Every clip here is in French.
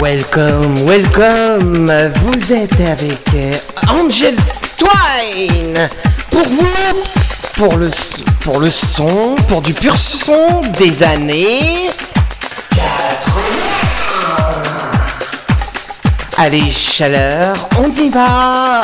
Welcome, welcome. Vous êtes avec euh, Angel Twine pour vous, pour le, pour le son, pour du pur son des années 80. Allez, chaleur, on y va.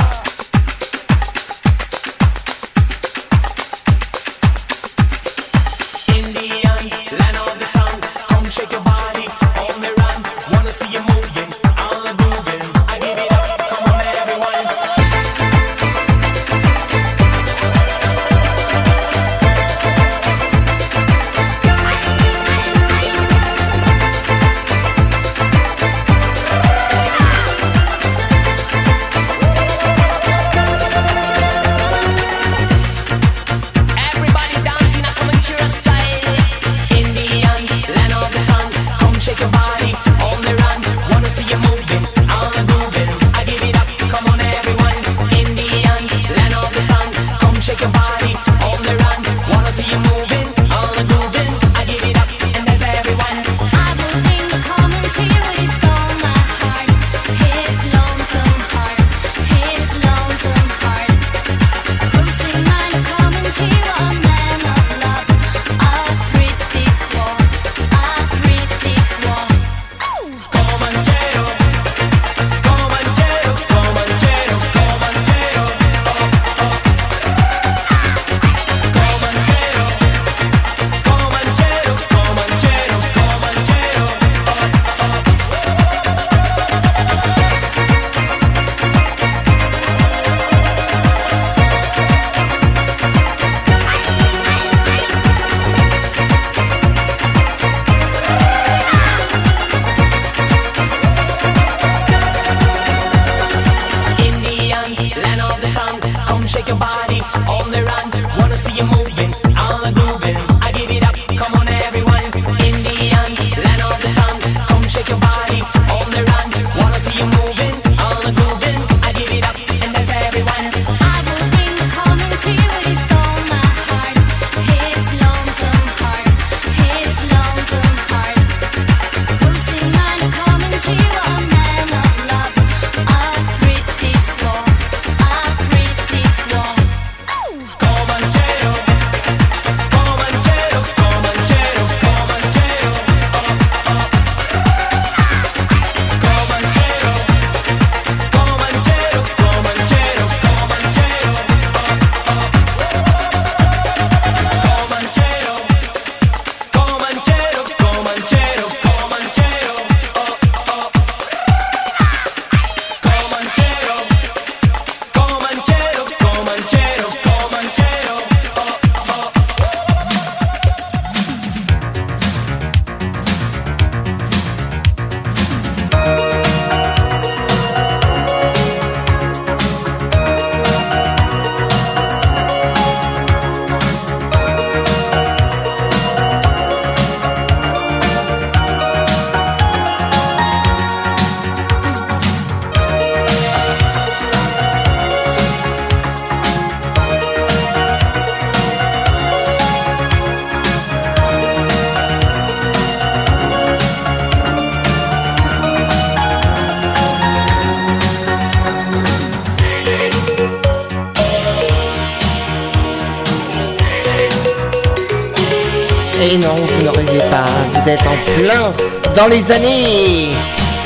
Mais non, vous ne rêvez pas, vous êtes en plein dans les années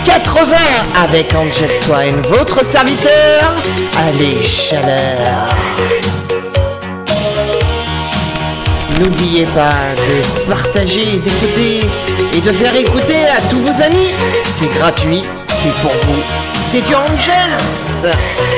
80 avec Angel Twine, votre serviteur. Allez, chaleur. N'oubliez pas de partager, d'écouter et de faire écouter à tous vos amis. C'est gratuit, c'est pour vous, c'est du Angels.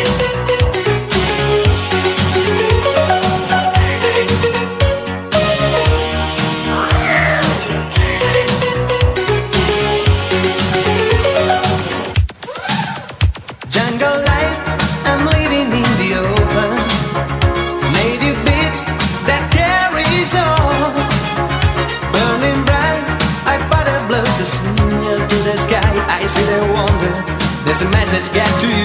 let's get to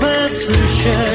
That's a shame.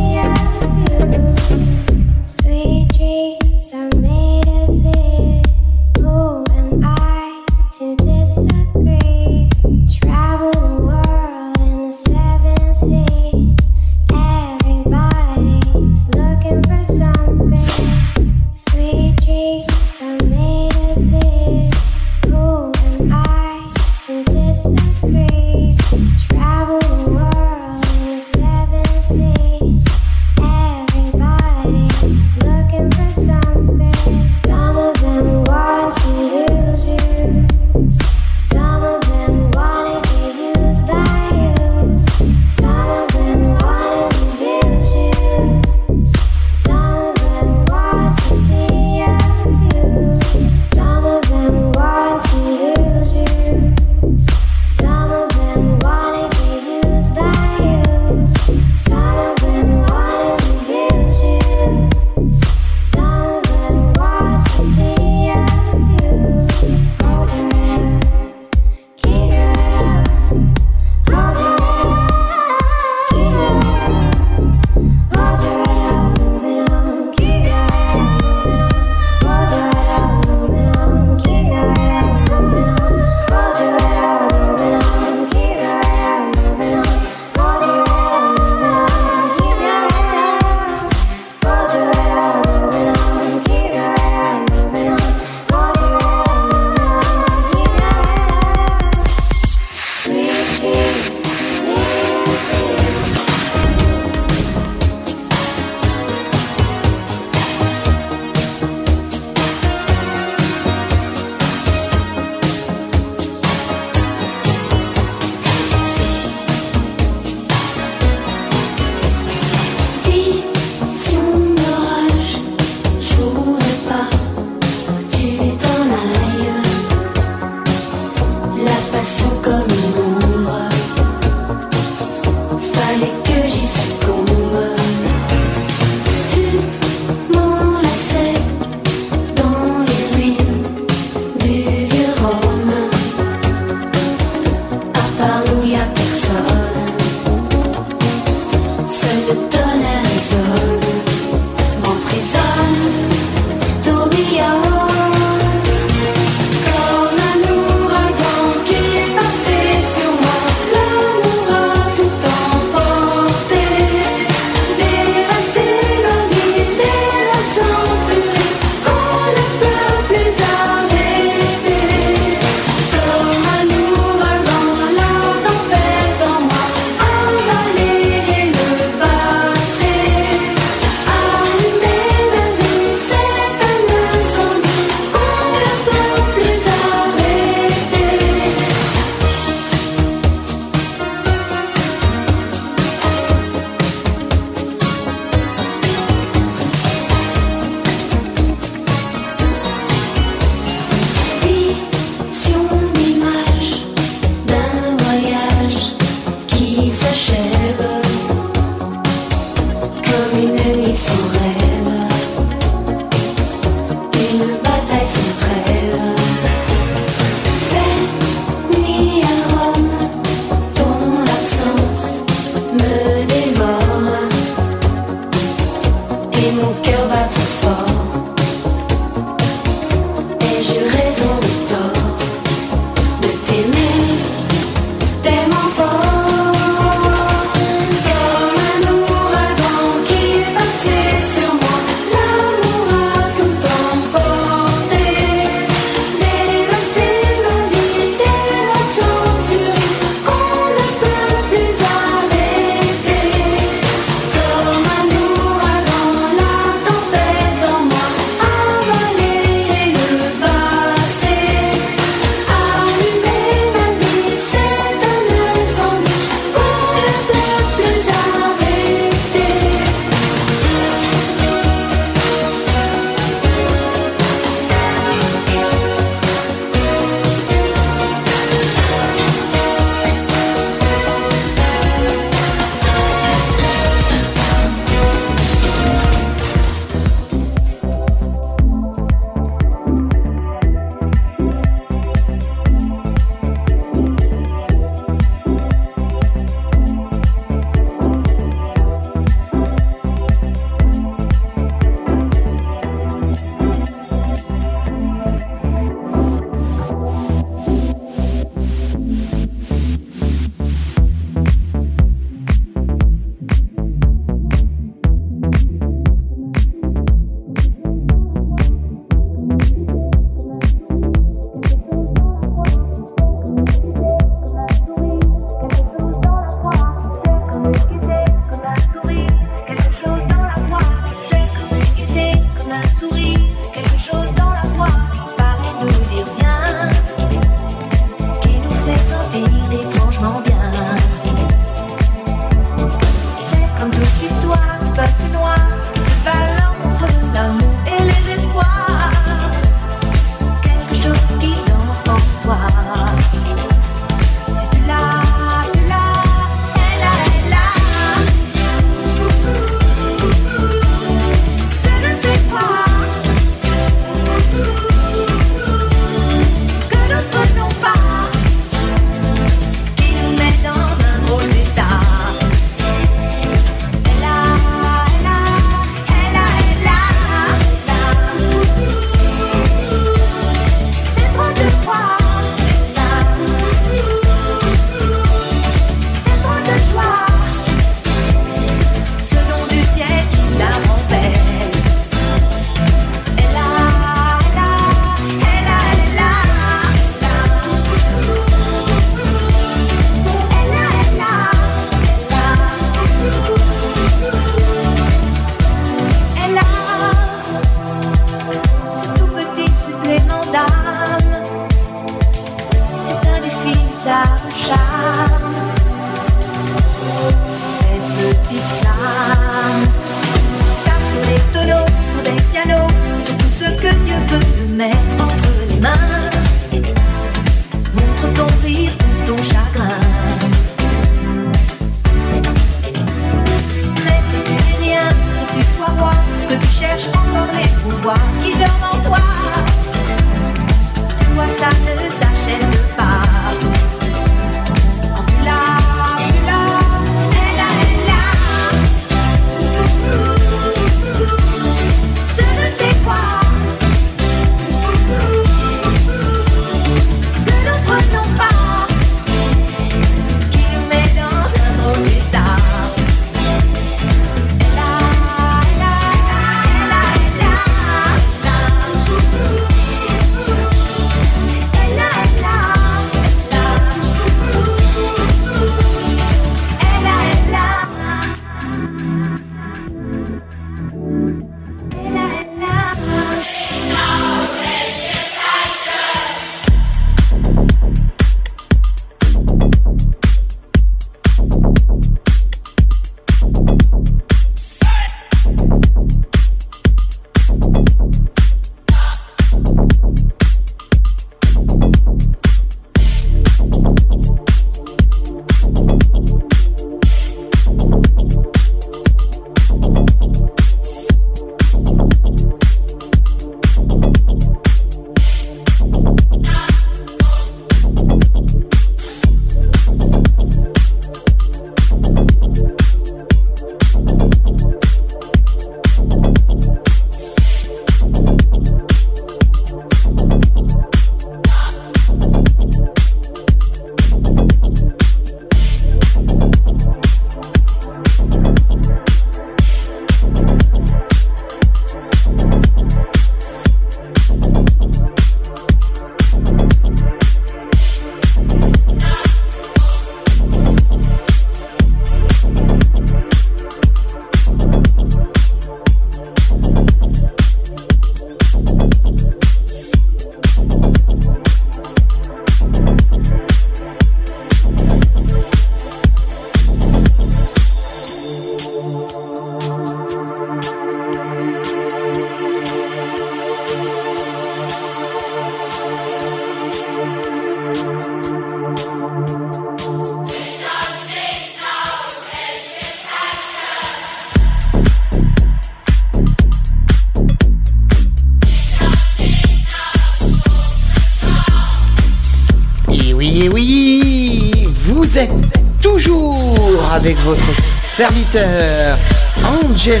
serviteur Angel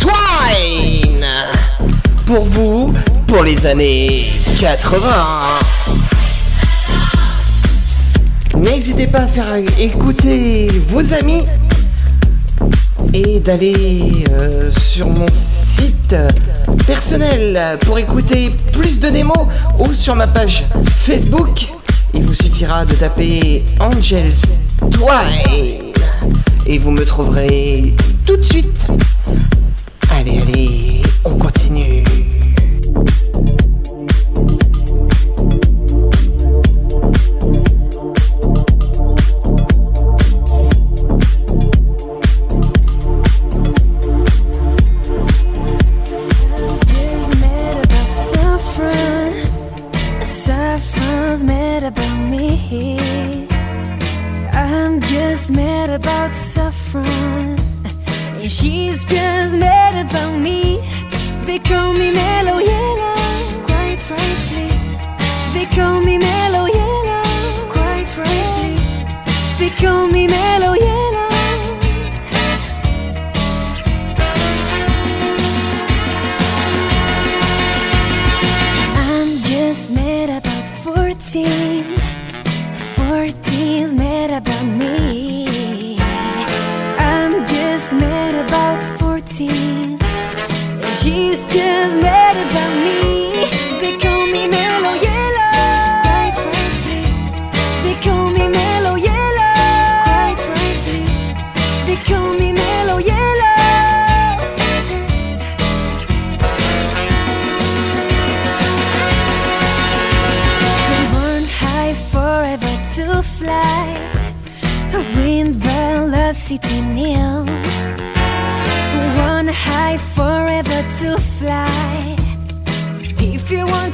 Twine pour vous pour les années 80. N'hésitez pas à faire écouter vos amis et d'aller euh, sur mon site personnel pour écouter plus de démos ou sur ma page Facebook. Il vous suffira de taper Angels Twine et vous me trouverez tout de suite.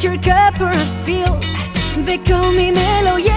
your cup or feel They call me mellow. Yeah.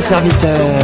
serviteur.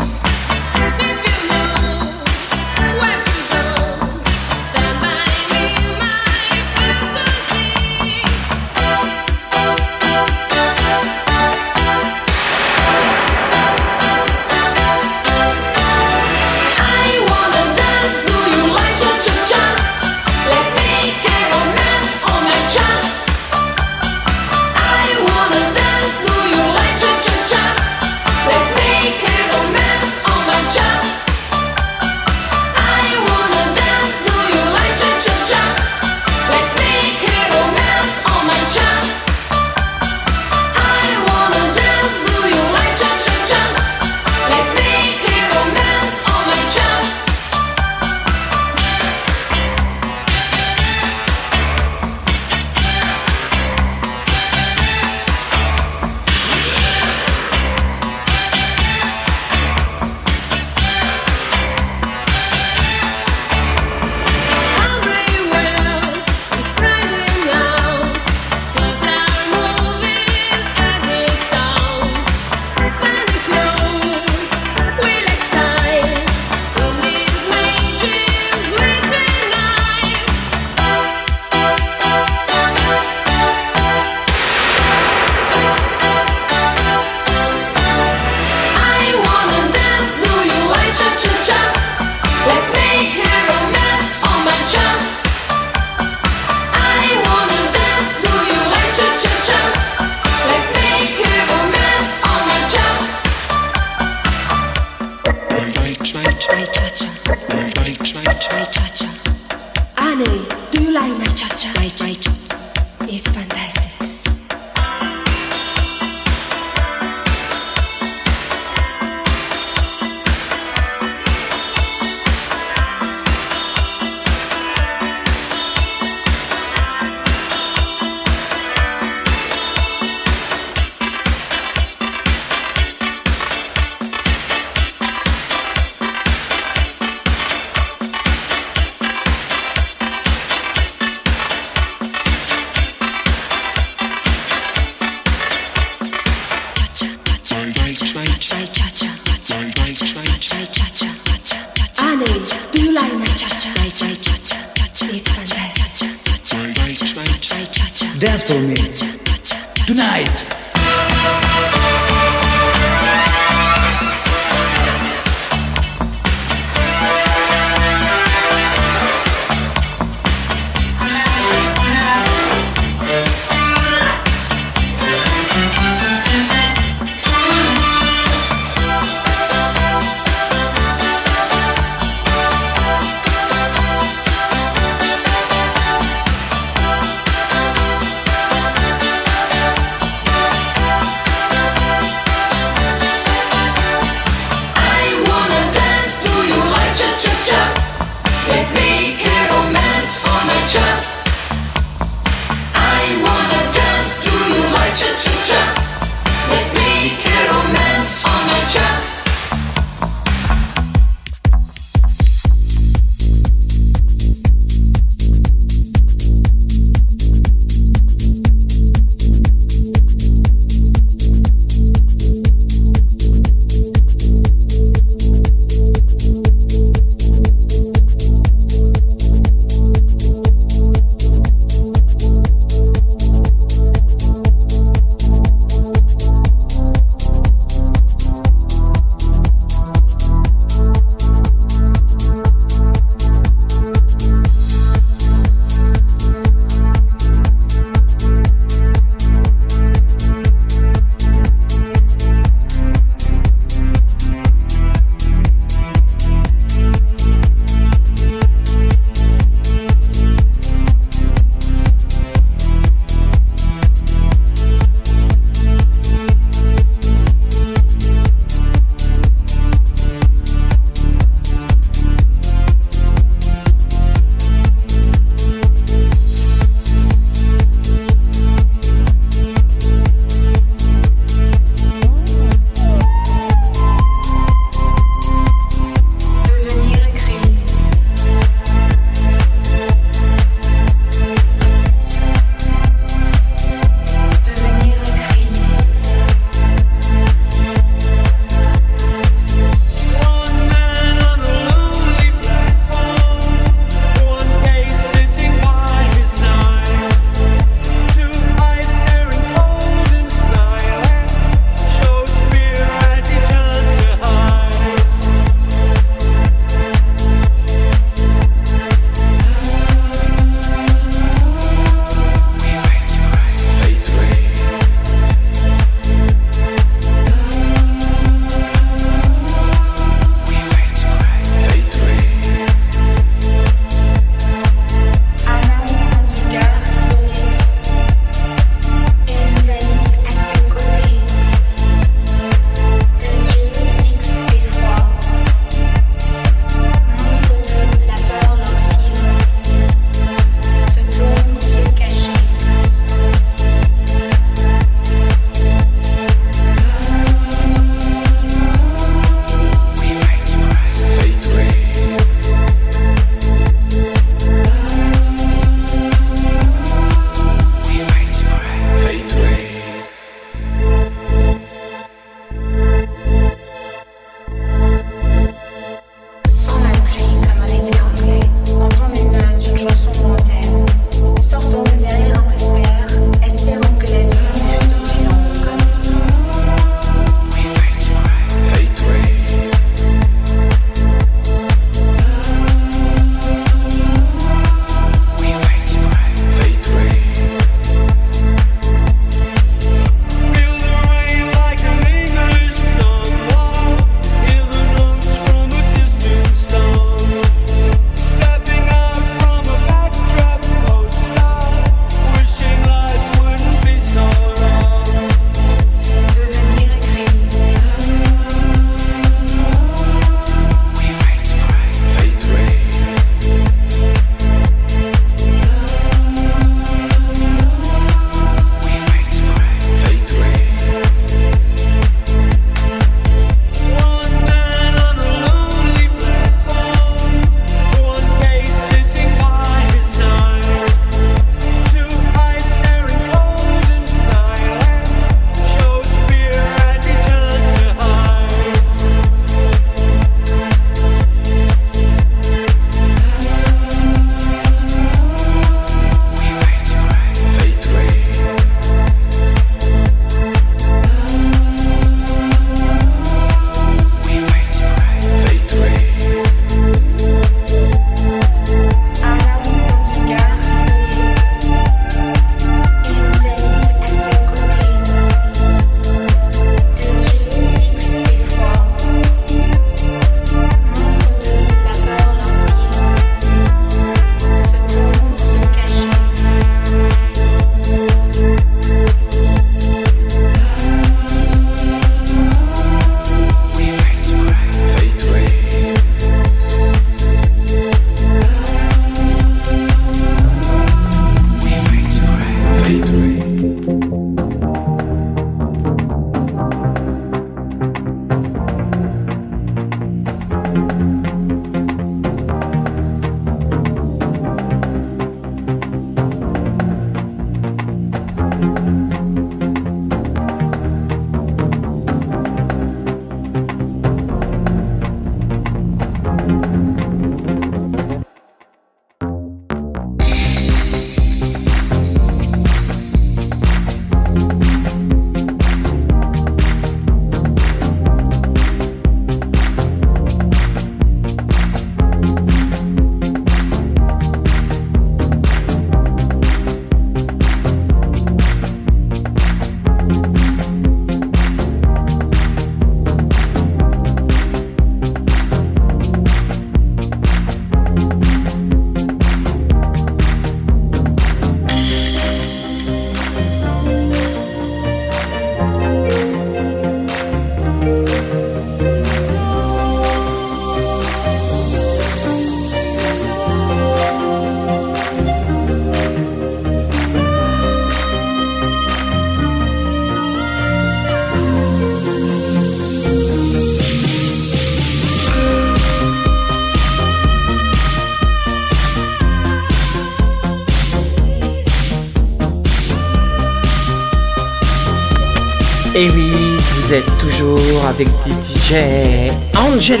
Vous êtes toujours avec DJ Angel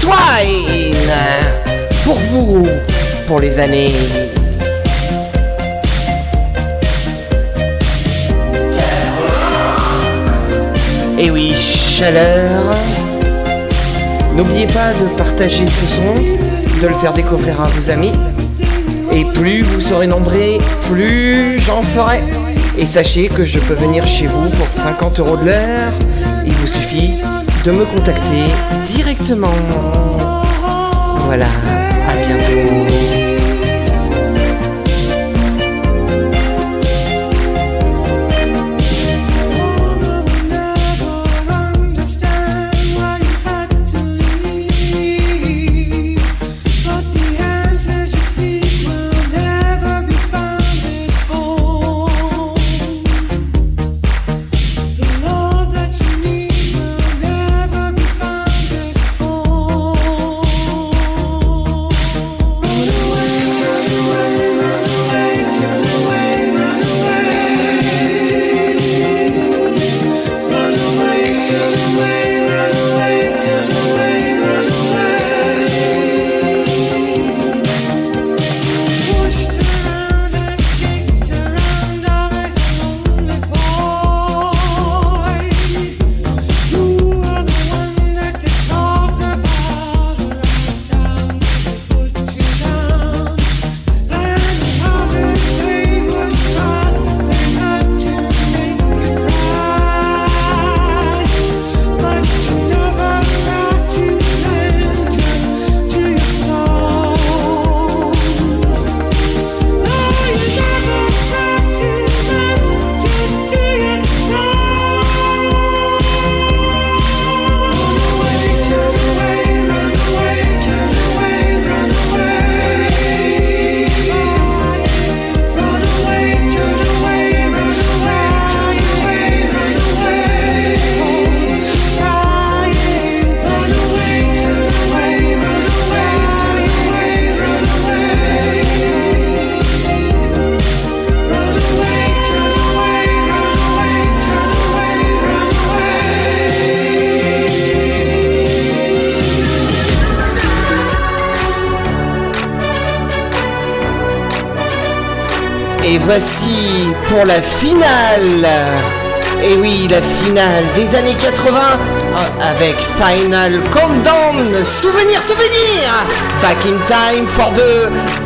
Twine pour vous, pour les années. Et oui, chaleur. N'oubliez pas de partager ce son, de le faire découvrir à vos amis. Et plus vous serez nombreux, plus j'en ferai. Et sachez que je peux venir chez vous pour 50 euros de l'heure. Il vous suffit de me contacter directement. Voilà, la finale. Et oui, la finale des années 80 euh, avec Final Countdown. Souvenir, souvenir. Back in time for the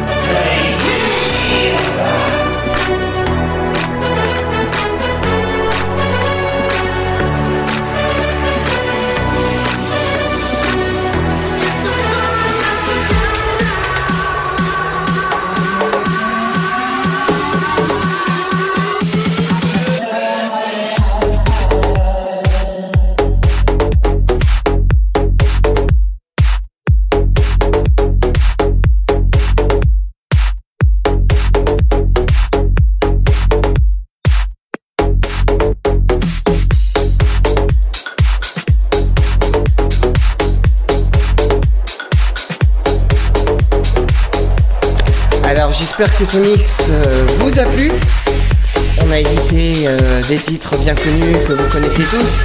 que ce mix vous a plu. On a évité euh, des titres bien connus que vous connaissez tous,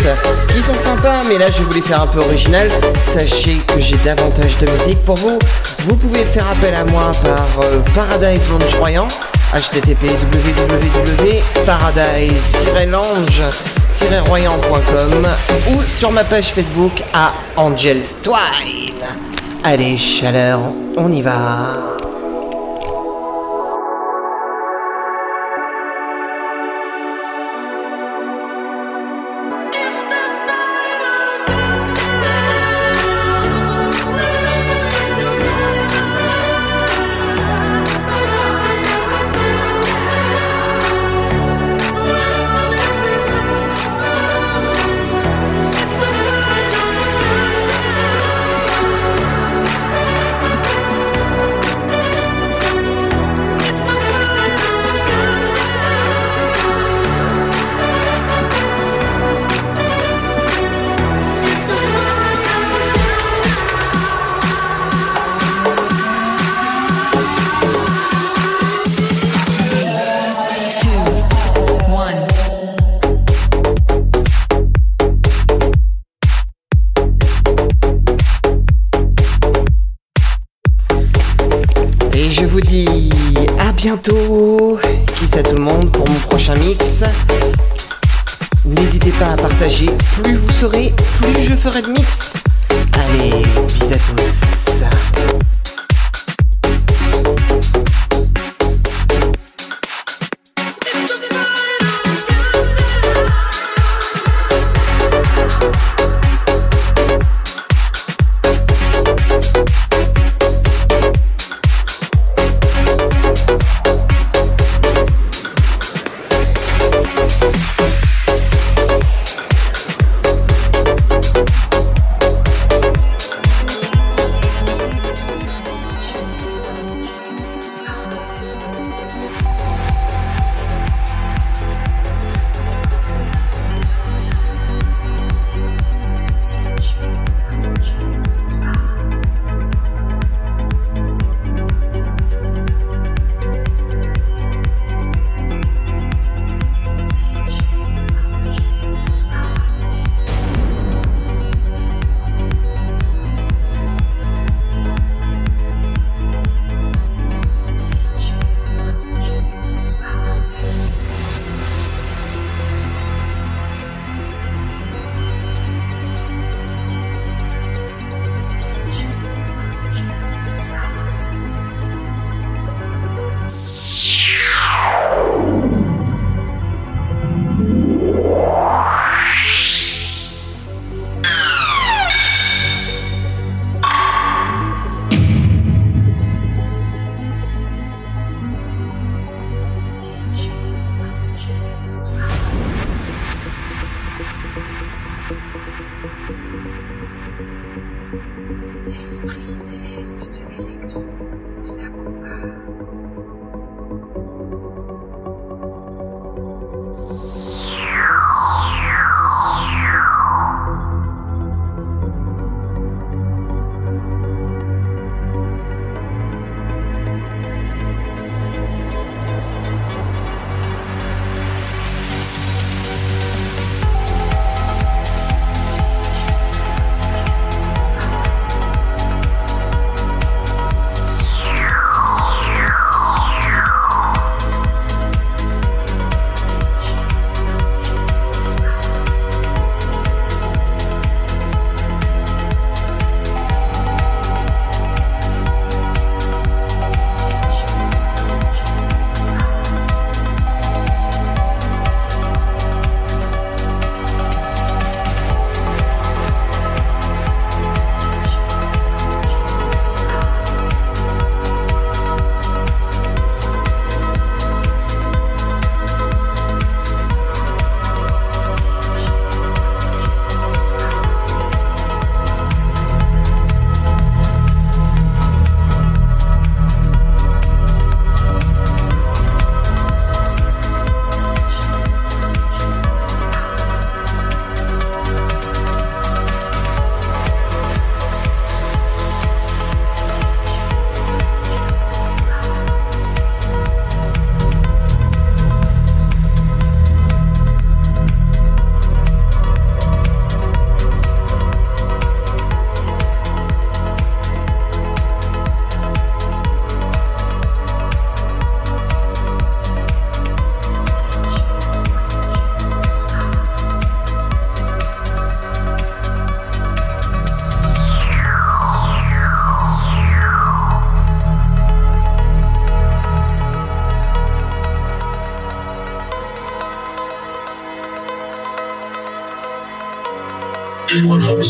qui sont sympas, mais là je voulais faire un peu original. Sachez que j'ai davantage de musique pour vous. Vous pouvez faire appel à moi par euh, Paradise Lounge Royan, http www.paradise-lounge-royan.com ou sur ma page Facebook à Angel Twine. Allez, chaleur, on y va. Plus je ferai de mix.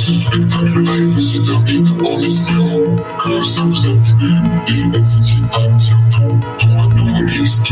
Voilà, ce spectacle live se termine en espérant que ça vous a plu et on vous dit à bientôt pour un nouveau mix